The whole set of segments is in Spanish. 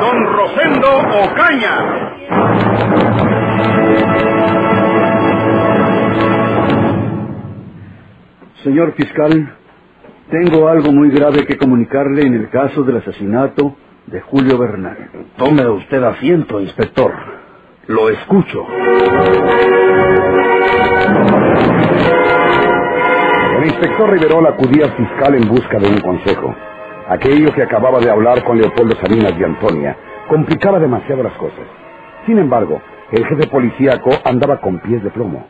Don Rosendo Ocaña. Señor fiscal, tengo algo muy grave que comunicarle en el caso del asesinato de Julio Bernal. Tome usted asiento, inspector. Lo escucho. El inspector Riverol acudía al fiscal en busca de un consejo. Aquello que acababa de hablar con Leopoldo Salinas y Antonia complicaba demasiado las cosas. Sin embargo, el jefe policíaco andaba con pies de plomo.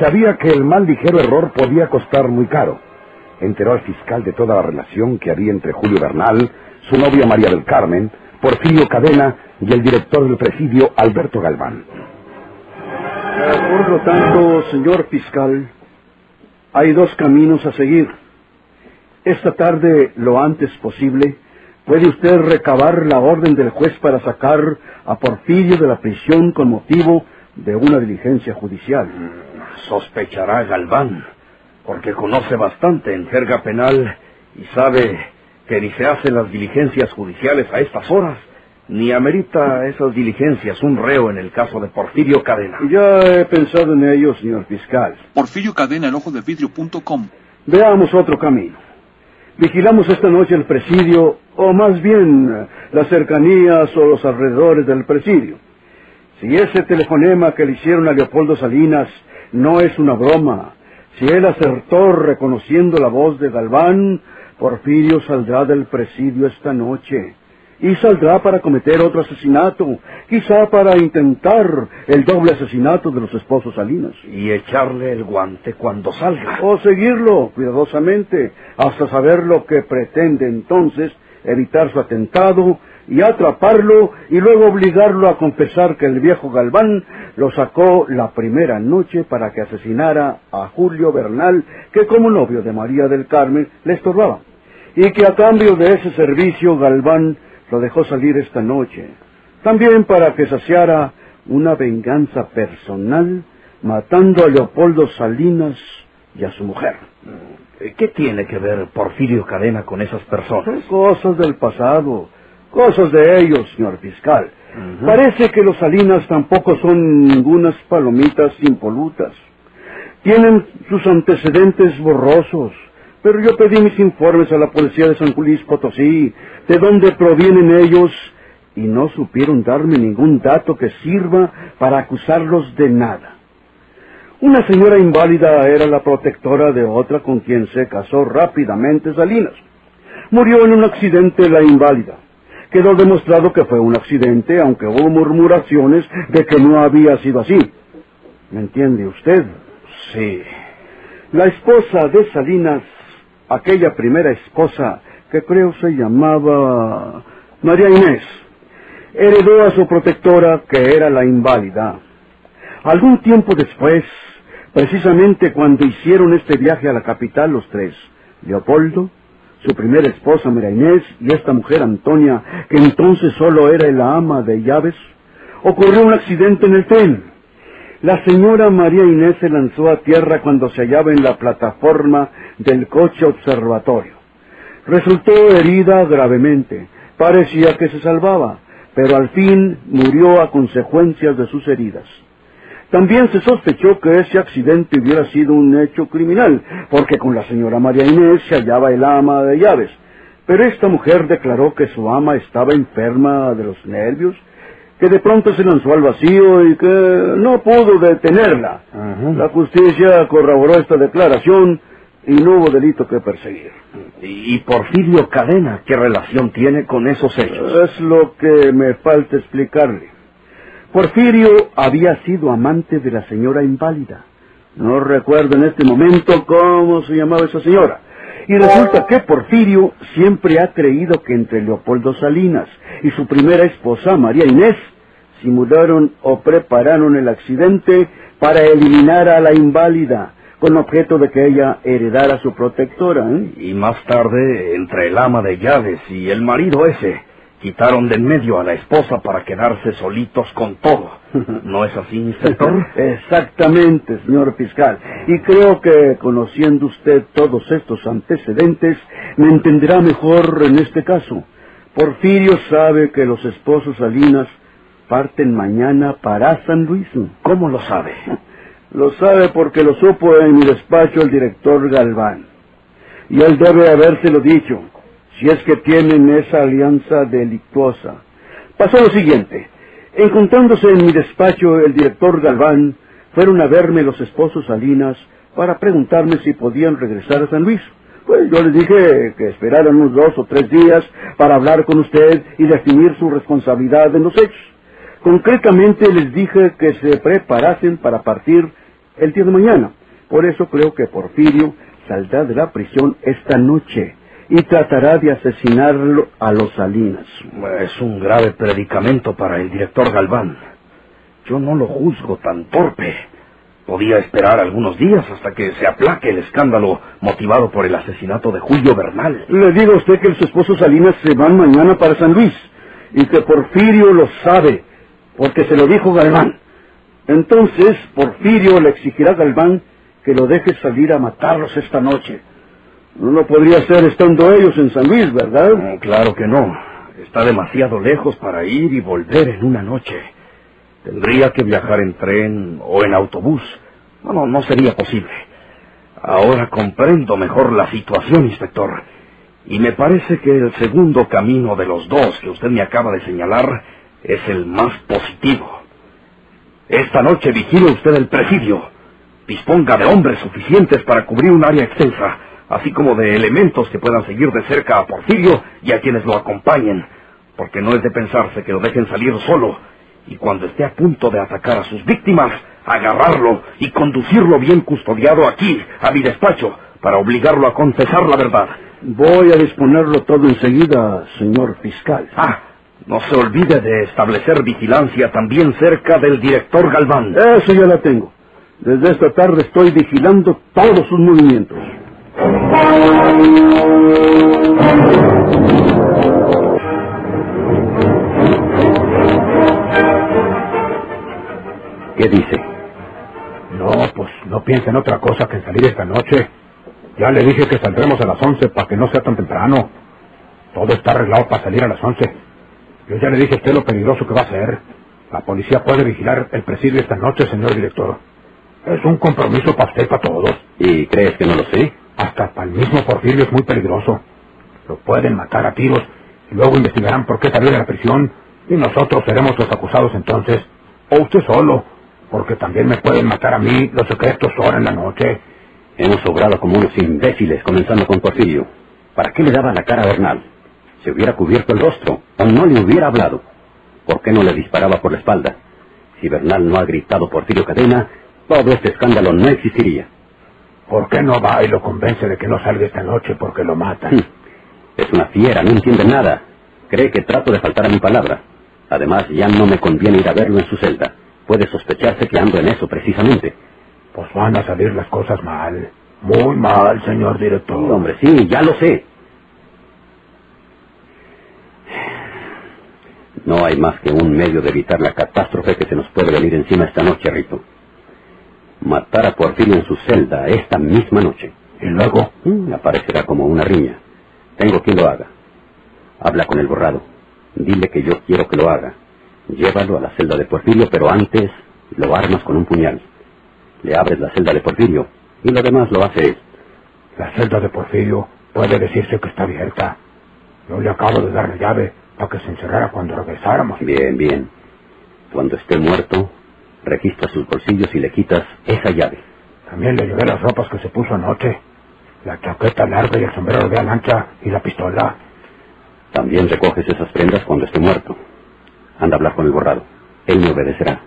Sabía que el mal ligero error podía costar muy caro. Enteró al fiscal de toda la relación que había entre Julio Bernal, su novia María del Carmen, Porfirio Cadena y el director del presidio, Alberto Galván. Por lo tanto, señor fiscal, hay dos caminos a seguir. Esta tarde, lo antes posible, puede usted recabar la orden del juez para sacar a Porfirio de la prisión con motivo de una diligencia judicial. Sospechará Galván, porque conoce bastante en jerga penal y sabe que ni se hacen las diligencias judiciales a estas horas, ni amerita esas diligencias un reo en el caso de Porfirio Cadena. Ya he pensado en ello, señor fiscal. Porfirio Cadena, el ojo de vidrio.com. Veamos otro camino. Vigilamos esta noche el presidio, o más bien las cercanías o los alrededores del presidio. Si ese telefonema que le hicieron a Leopoldo Salinas no es una broma, si él acertó reconociendo la voz de Galván, Porfirio saldrá del presidio esta noche. Y saldrá para cometer otro asesinato, quizá para intentar el doble asesinato de los esposos Salinas. Y echarle el guante cuando salga. O seguirlo cuidadosamente hasta saber lo que pretende entonces, evitar su atentado y atraparlo y luego obligarlo a confesar que el viejo Galván lo sacó la primera noche para que asesinara a Julio Bernal, que como novio de María del Carmen le estorbaba, y que a cambio de ese servicio Galván lo dejó salir esta noche, también para que saciara una venganza personal matando a Leopoldo Salinas y a su mujer. ¿Qué tiene que ver Porfirio Cadena con esas personas? Cosas del pasado, cosas de ellos, señor fiscal. Parece que los Salinas tampoco son ningunas palomitas impolutas. Tienen sus antecedentes borrosos, pero yo pedí mis informes a la policía de San Luis Potosí, de dónde provienen ellos, y no supieron darme ningún dato que sirva para acusarlos de nada. Una señora inválida era la protectora de otra con quien se casó rápidamente Salinas. Murió en un accidente la inválida. Quedó demostrado que fue un accidente, aunque hubo murmuraciones de que no había sido así. ¿Me entiende usted? Sí. La esposa de Salinas, aquella primera esposa que creo se llamaba María Inés, heredó a su protectora que era la inválida. Algún tiempo después, precisamente cuando hicieron este viaje a la capital los tres, Leopoldo, su primera esposa María Inés y esta mujer Antonia, que entonces solo era la ama de llaves, ocurrió un accidente en el tren. La señora María Inés se lanzó a tierra cuando se hallaba en la plataforma del coche observatorio. Resultó herida gravemente. Parecía que se salvaba, pero al fin murió a consecuencias de sus heridas. También se sospechó que ese accidente hubiera sido un hecho criminal, porque con la señora María Inés se hallaba el ama de llaves. Pero esta mujer declaró que su ama estaba enferma de los nervios, que de pronto se lanzó al vacío y que no pudo detenerla. La justicia corroboró esta declaración y no hubo delito que perseguir. ¿Y Porfirio Cadena qué relación tiene con esos hechos? Es lo que me falta explicarle. Porfirio había sido amante de la señora inválida. No recuerdo en este momento cómo se llamaba esa señora. Y resulta que Porfirio siempre ha creído que entre Leopoldo Salinas y su primera esposa, María Inés, disimularon o prepararon el accidente para eliminar a la inválida, con objeto de que ella heredara a su protectora. ¿eh? Y más tarde, entre el ama de llaves y el marido ese, quitaron de en medio a la esposa para quedarse solitos con todo. ¿No es así, inspector? Exactamente, señor fiscal. Y creo que, conociendo usted todos estos antecedentes, me entenderá mejor en este caso. Porfirio sabe que los esposos Salinas parten mañana para San Luis. ¿Cómo lo sabe? Lo sabe porque lo supo en mi despacho el director Galván. Y él debe habérselo dicho, si es que tienen esa alianza delictuosa. Pasó lo siguiente. Encontrándose en mi despacho el director Galván, fueron a verme los esposos Salinas para preguntarme si podían regresar a San Luis. Pues yo les dije que esperaran unos dos o tres días para hablar con usted y definir su responsabilidad en los hechos. Concretamente les dije que se preparasen para partir el día de mañana. Por eso creo que Porfirio saldrá de la prisión esta noche y tratará de asesinarlo a los Salinas. Es un grave predicamento para el director Galván. Yo no lo juzgo tan torpe. Podía esperar algunos días hasta que se aplaque el escándalo motivado por el asesinato de Julio Bernal. Le digo a usted que los esposos Salinas se van mañana para San Luis y que Porfirio lo sabe, porque se lo dijo Galván. Entonces Porfirio le exigirá a Galván que lo deje salir a matarlos esta noche. No lo podría hacer estando ellos en San Luis, ¿verdad? No, claro que no. Está demasiado lejos para ir y volver en una noche. Tendría que viajar en tren o en autobús. Bueno, no sería posible. Ahora comprendo mejor la situación, inspector. Y me parece que el segundo camino de los dos que usted me acaba de señalar es el más positivo. Esta noche vigile usted el presidio. Disponga de hombres suficientes para cubrir un área extensa, así como de elementos que puedan seguir de cerca a Porfirio y a quienes lo acompañen, porque no es de pensarse que lo dejen salir solo y cuando esté a punto de atacar a sus víctimas, agarrarlo y conducirlo bien custodiado aquí, a mi despacho, para obligarlo a confesar la verdad. Voy a disponerlo todo enseguida, señor fiscal. Ah, no se olvide de establecer vigilancia también cerca del director Galván. Eso ya la tengo. Desde esta tarde estoy vigilando todos sus movimientos. ¿Qué dice? No, pues no piensa en otra cosa que en salir esta noche. Ya le dije que saldremos a las once para que no sea tan temprano. Todo está arreglado para salir a las once. Yo ya le dije a usted lo peligroso que va a ser. La policía puede vigilar el presidio esta noche, señor director. Es un compromiso para usted y para todos. ¿Y crees que no lo sé? Hasta para el mismo Porfirio es muy peligroso. Lo pueden matar a tiros y luego investigarán por qué salió de la prisión y nosotros seremos los acusados entonces. O usted solo, porque también me pueden matar a mí los secretos ahora en la noche. Hemos obrado como unos imbéciles, comenzando con Porfirio. ¿Para qué le daba la cara a Bernal? Se hubiera cubierto el rostro, o no le hubiera hablado. ¿Por qué no le disparaba por la espalda? Si Bernal no ha gritado Porfirio Cadena, todo este escándalo no existiría. ¿Por qué no va y lo convence de que no salga esta noche porque lo matan? Es una fiera, no entiende nada. Cree que trato de faltar a mi palabra. Además, ya no me conviene ir a verlo en su celda. Puede sospecharse que ando en eso precisamente. Pues van a salir las cosas mal. Muy mal, señor director. Hombre, sí, ya lo sé. No hay más que un medio de evitar la catástrofe que se nos puede venir encima esta noche, Rito. Matar a Porfirio en su celda esta misma noche. Y luego Mm, aparecerá como una riña. Tengo quien lo haga. Habla con el borrado. Dile que yo quiero que lo haga. Llévalo a la celda de Porfirio, pero antes lo armas con un puñal. Le abres la celda de Porfirio y lo demás lo hace él. la celda de Porfirio puede decirse que está abierta. Yo le acabo de dar la llave para que se encerrara cuando regresáramos. Bien, bien. Cuando esté muerto, registra sus bolsillos y le quitas esa llave. También le llevé las ropas que se puso anoche. La chaqueta larga y el sombrero de ancha y la pistola. También recoges esas prendas cuando esté muerto. Anda a hablar con el borrado. Él me obedecerá.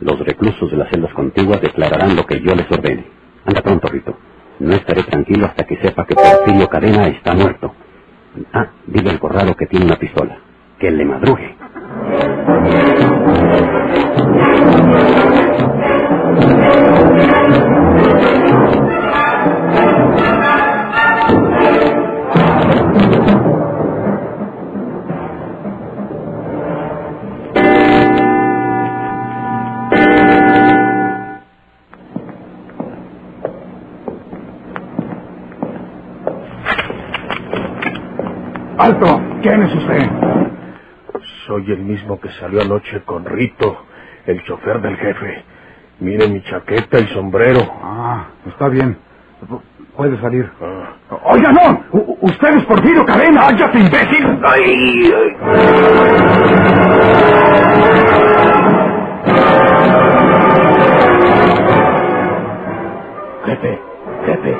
Los reclusos de las celdas contiguas declararán lo que yo les ordene. Anda pronto, Rito. No estaré tranquilo hasta que sepa que Porfirio Cadena está muerto. Ah, dile al borrado que tiene una pistola. Que le madrugue. ¿Quién es usted? Soy el mismo que salió anoche con Rito, el chofer del jefe. Mire mi chaqueta y sombrero. Ah, está bien. Pu- Puede salir. Ah. ¡Oiga, no! U- ¡Usted es Porfirio Cadena! ¡Cállate, imbécil! ¡Ay! Jefe, jefe,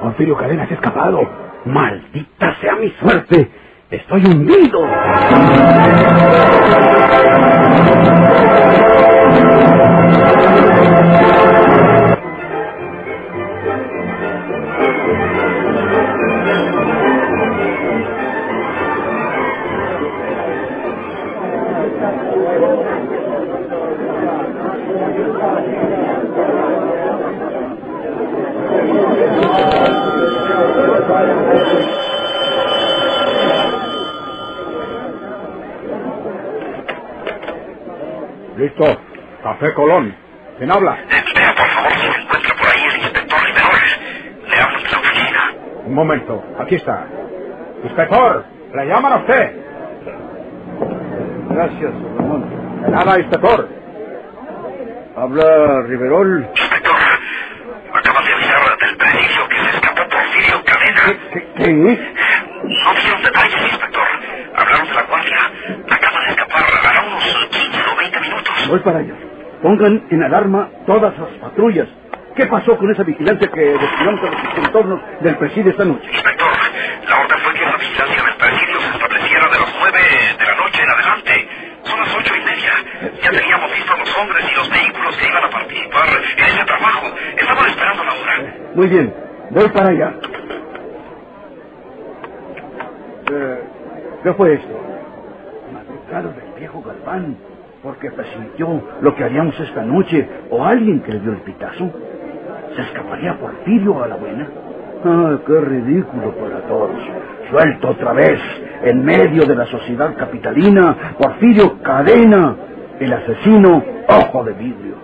Porfirio Cadena se ha escapado. ¡Maldita sea mi suerte! ¡Estoy hundido! Listo. Café Colón. ¿Quién habla? Vea, por favor, si se encuentra por ahí el inspector Riverol. Le hablo de la oficina. Un momento. Aquí está. Inspector, le llaman a usted. Gracias, Ramón. De nada, inspector. Habla Riverol. Inspector, acaban de avisar del presidio que se escapó Porfirio Cadena. ¿Qué? qué? No dieron detalles, inspector. Hablaron de la guardia. Acaba de escapar. Hará unos 15 o 20 minutos. Voy para allá. Pongan en alarma todas las patrullas. ¿Qué pasó con esa vigilancia que destinamos a los entornos del presidio esta noche? Inspector, la orden fue que la vigilancia del presidio se estableciera de las 9 de la noche en adelante. Son las ocho y media. Ya teníamos visto a los hombres y los vehículos que iban a participar en ese trabajo. Estaban esperando la hora. Muy bien, voy para allá. Eh, ¿Qué fue esto? Madrugada del viejo Galván, porque presintió lo que haríamos esta noche, o alguien que le dio el pitazo. ¿Se escaparía Porfirio a la buena? Ah, qué ridículo para todos. Suelto otra vez, en medio de la sociedad capitalina, Porfirio Cadena, el asesino ojo de vidrio.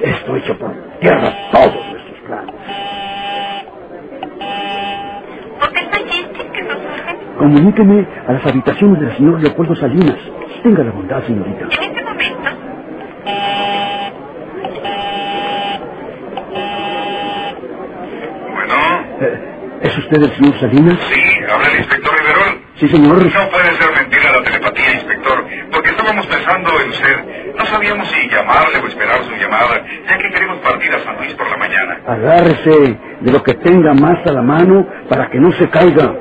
Esto hecho por tierra todos nuestros planes. ¿Por qué está gente? ¿Qué sucede? Comuníqueme a las habitaciones del señor Leopoldo Salinas. Tenga la bondad, señorita. En este momento, Bueno, Eh, ¿Es usted el señor Salinas? sí, habla el inspector Riverol. Sí, señor. No puede ser mentira la telepatía, inspector, porque estábamos pensando en usted. No sabíamos si llamarle o esperar su llamada, ya que queremos partir a San Luis por la mañana. Agárrese de lo que tenga más a la mano para que no se caiga.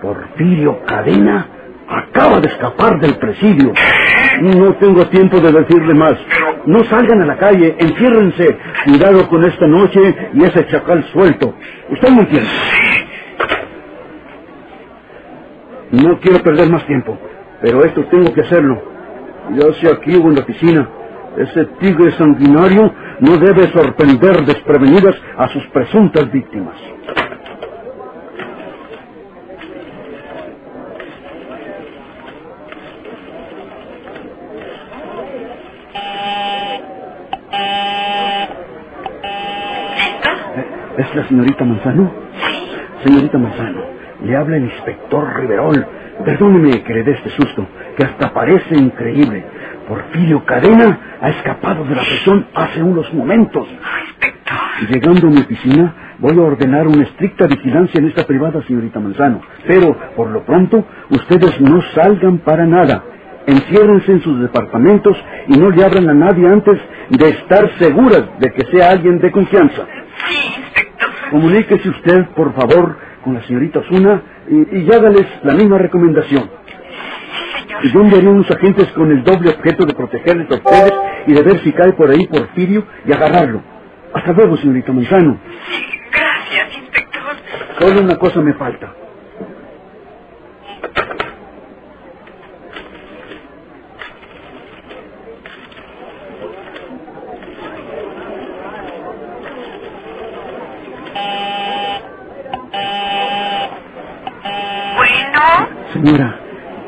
Porfirio Cadena acaba de escapar del presidio. No tengo tiempo de decirle más. No salgan a la calle, enciérrense. Cuidado con esta noche y ese chacal suelto. ¿Usted me entiende? No quiero perder más tiempo, pero esto tengo que hacerlo. Ya sea aquí o en la oficina. Ese tigre sanguinario no debe sorprender desprevenidas a sus presuntas víctimas. ¿listo? Eh, ¿Es la señorita Manzano? Señorita Manzano, le habla el inspector Riverol. Perdóneme que le dé este susto, que hasta parece increíble. Porfirio Cadena ha escapado de la prisión hace unos momentos. Llegando a mi oficina, voy a ordenar una estricta vigilancia en esta privada, señorita Manzano. Pero, por lo pronto, ustedes no salgan para nada. Enciérrense en sus departamentos y no le abran a nadie antes de estar seguras de que sea alguien de confianza. Inspector. Comuníquese usted, por favor, con la señorita Osuna y, y hágales la misma recomendación. Y yo enviaré unos agentes con el doble objeto de protegerles a ustedes y de ver si cae por ahí Porfirio y agarrarlo. Hasta luego, señorita Manzano. Sí, Solo una cosa me falta. Señora,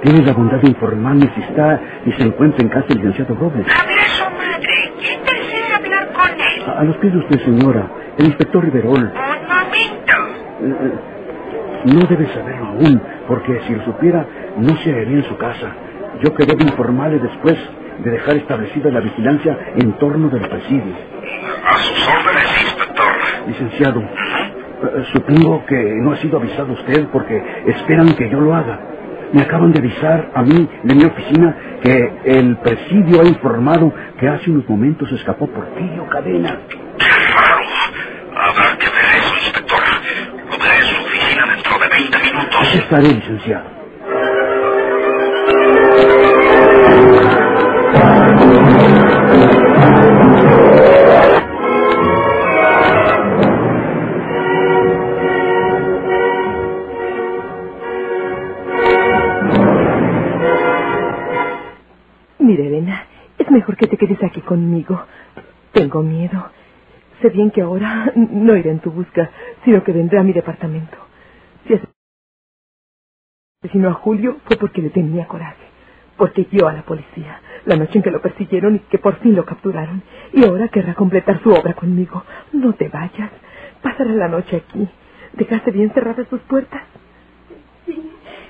tiene la bondad de informarme si está y se encuentra en casa el licenciado Robles. habla su madre. ¿Quién desea hablar con él? A, a los pies de usted, señora. El inspector Riverol. Un momento. Eh, eh, no debe saberlo aún, porque si lo supiera, no se haría en su casa. Yo quería informarle después de dejar establecida la vigilancia en torno del presidio. A sus órdenes, inspector. Licenciado, eh, supongo que no ha sido avisado usted porque esperan que yo lo haga. Me acaban de avisar a mí de mi oficina que el presidio ha informado que hace unos momentos escapó Porfirio Cadena. Qué raro. Habrá que ver eso, inspector. Lo veré en su oficina dentro de 20 Aquí minutos. estaré, licenciado. Quedes aquí conmigo. Tengo miedo. Sé bien que ahora no iré en tu busca, sino que vendré a mi departamento. Si asesinó a Julio fue porque le tenía coraje. Porque guió a la policía la noche en que lo persiguieron y que por fin lo capturaron. Y ahora querrá completar su obra conmigo. No te vayas. Pasará la noche aquí. ¿Dejaste bien cerradas tus puertas?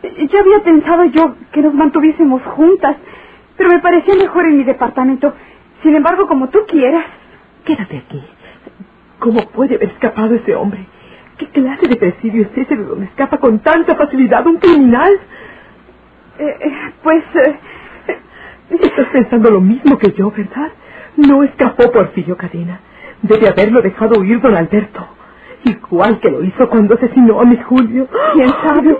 Ya había pensado yo que nos mantuviésemos juntas, pero me parecía mejor en mi departamento. Sin embargo, como tú quieras. Quédate aquí. ¿Cómo puede haber escapado ese hombre? ¿Qué clase de presidio es ese de donde escapa con tanta facilidad un criminal? Eh, eh, pues... eh, Estás pensando lo mismo que yo, ¿verdad? No escapó Porfirio Cadena. Debe haberlo dejado huir don Alberto. Igual que lo hizo cuando asesinó a Miss Julio. ¿Quién sabe?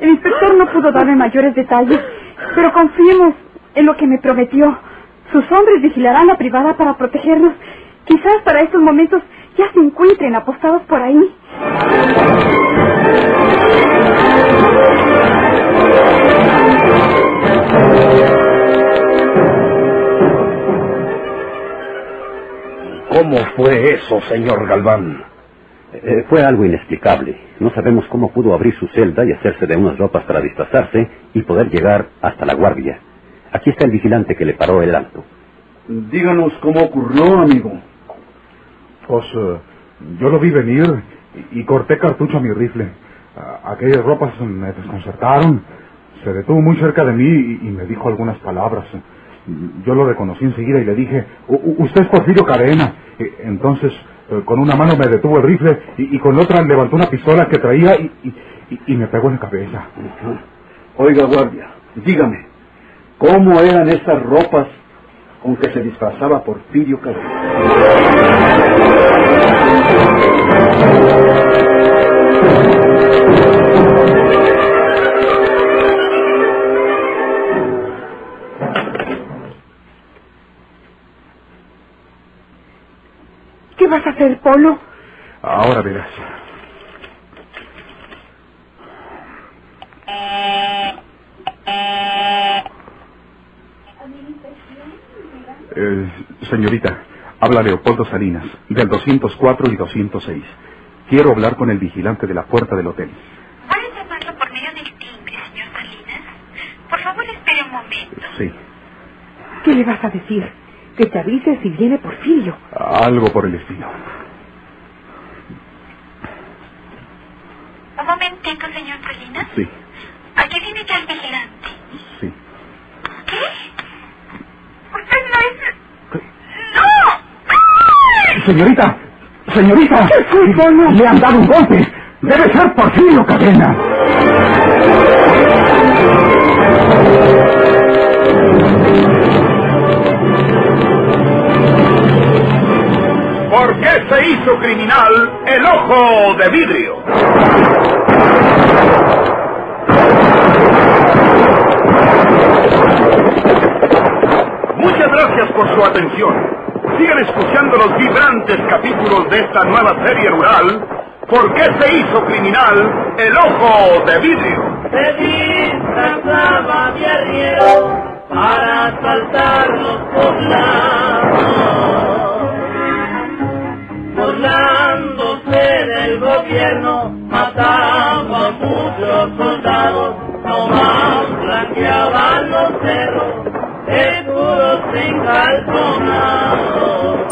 El inspector no pudo darme mayores detalles, pero confiemos en lo que me prometió. Sus hombres vigilarán la privada para protegernos. Quizás para estos momentos ya se encuentren apostados por ahí. ¿Cómo fue eso, señor Galván? Eh, fue algo inexplicable. No sabemos cómo pudo abrir su celda y hacerse de unas ropas para disfrazarse y poder llegar hasta la guardia. Aquí está el vigilante que le paró el alto. Díganos cómo ocurrió, amigo. Pues eh, yo lo vi venir y, y corté cartucho a mi rifle. Aquellas ropas me desconcertaron. Se detuvo muy cerca de mí y, y me dijo algunas palabras. Yo lo reconocí enseguida y le dije, "U- u- usted es Porfirio Cadena. Eh, Entonces, eh, con una mano me detuvo el rifle y, y con otra levantó una pistola que traía y, y- y- y me pegó en la cabeza. Oiga, guardia, dígame, ¿cómo eran esas ropas con que se disfrazaba Porfirio Cadena? ¿Qué vas a hacer, Polo? Ahora verás. Eh, señorita, habla Leopoldo Salinas, del 204 y 206. Quiero hablar con el vigilante de la puerta del hotel. ¿Puede llamarlo por medio del timbre, señor Salinas? Por favor, espere un momento. Sí, ¿Qué le vas a decir? Que te avise si viene Porfirio. algo por el estilo. Un momentito, señor Salinas. Sí, Aquí viene ya el vigilante. sí. ¿Qué? Usted no es... ¡No! Señorita, señorita, le han dado un golpe. Debe ser Porfirio Cadena. ¿Por qué se hizo criminal el ojo de vidrio? Muchas gracias por su atención. Sigan escuchando los vibrantes capítulos de esta nueva serie rural ¿Por qué se hizo criminal el ojo de vidrio? Se disfrazaba de arriero para asaltar los poblados. Burlándose del gobierno, mataba a muchos soldados, nomás blanqueaban los cerros, escudos encalzonados.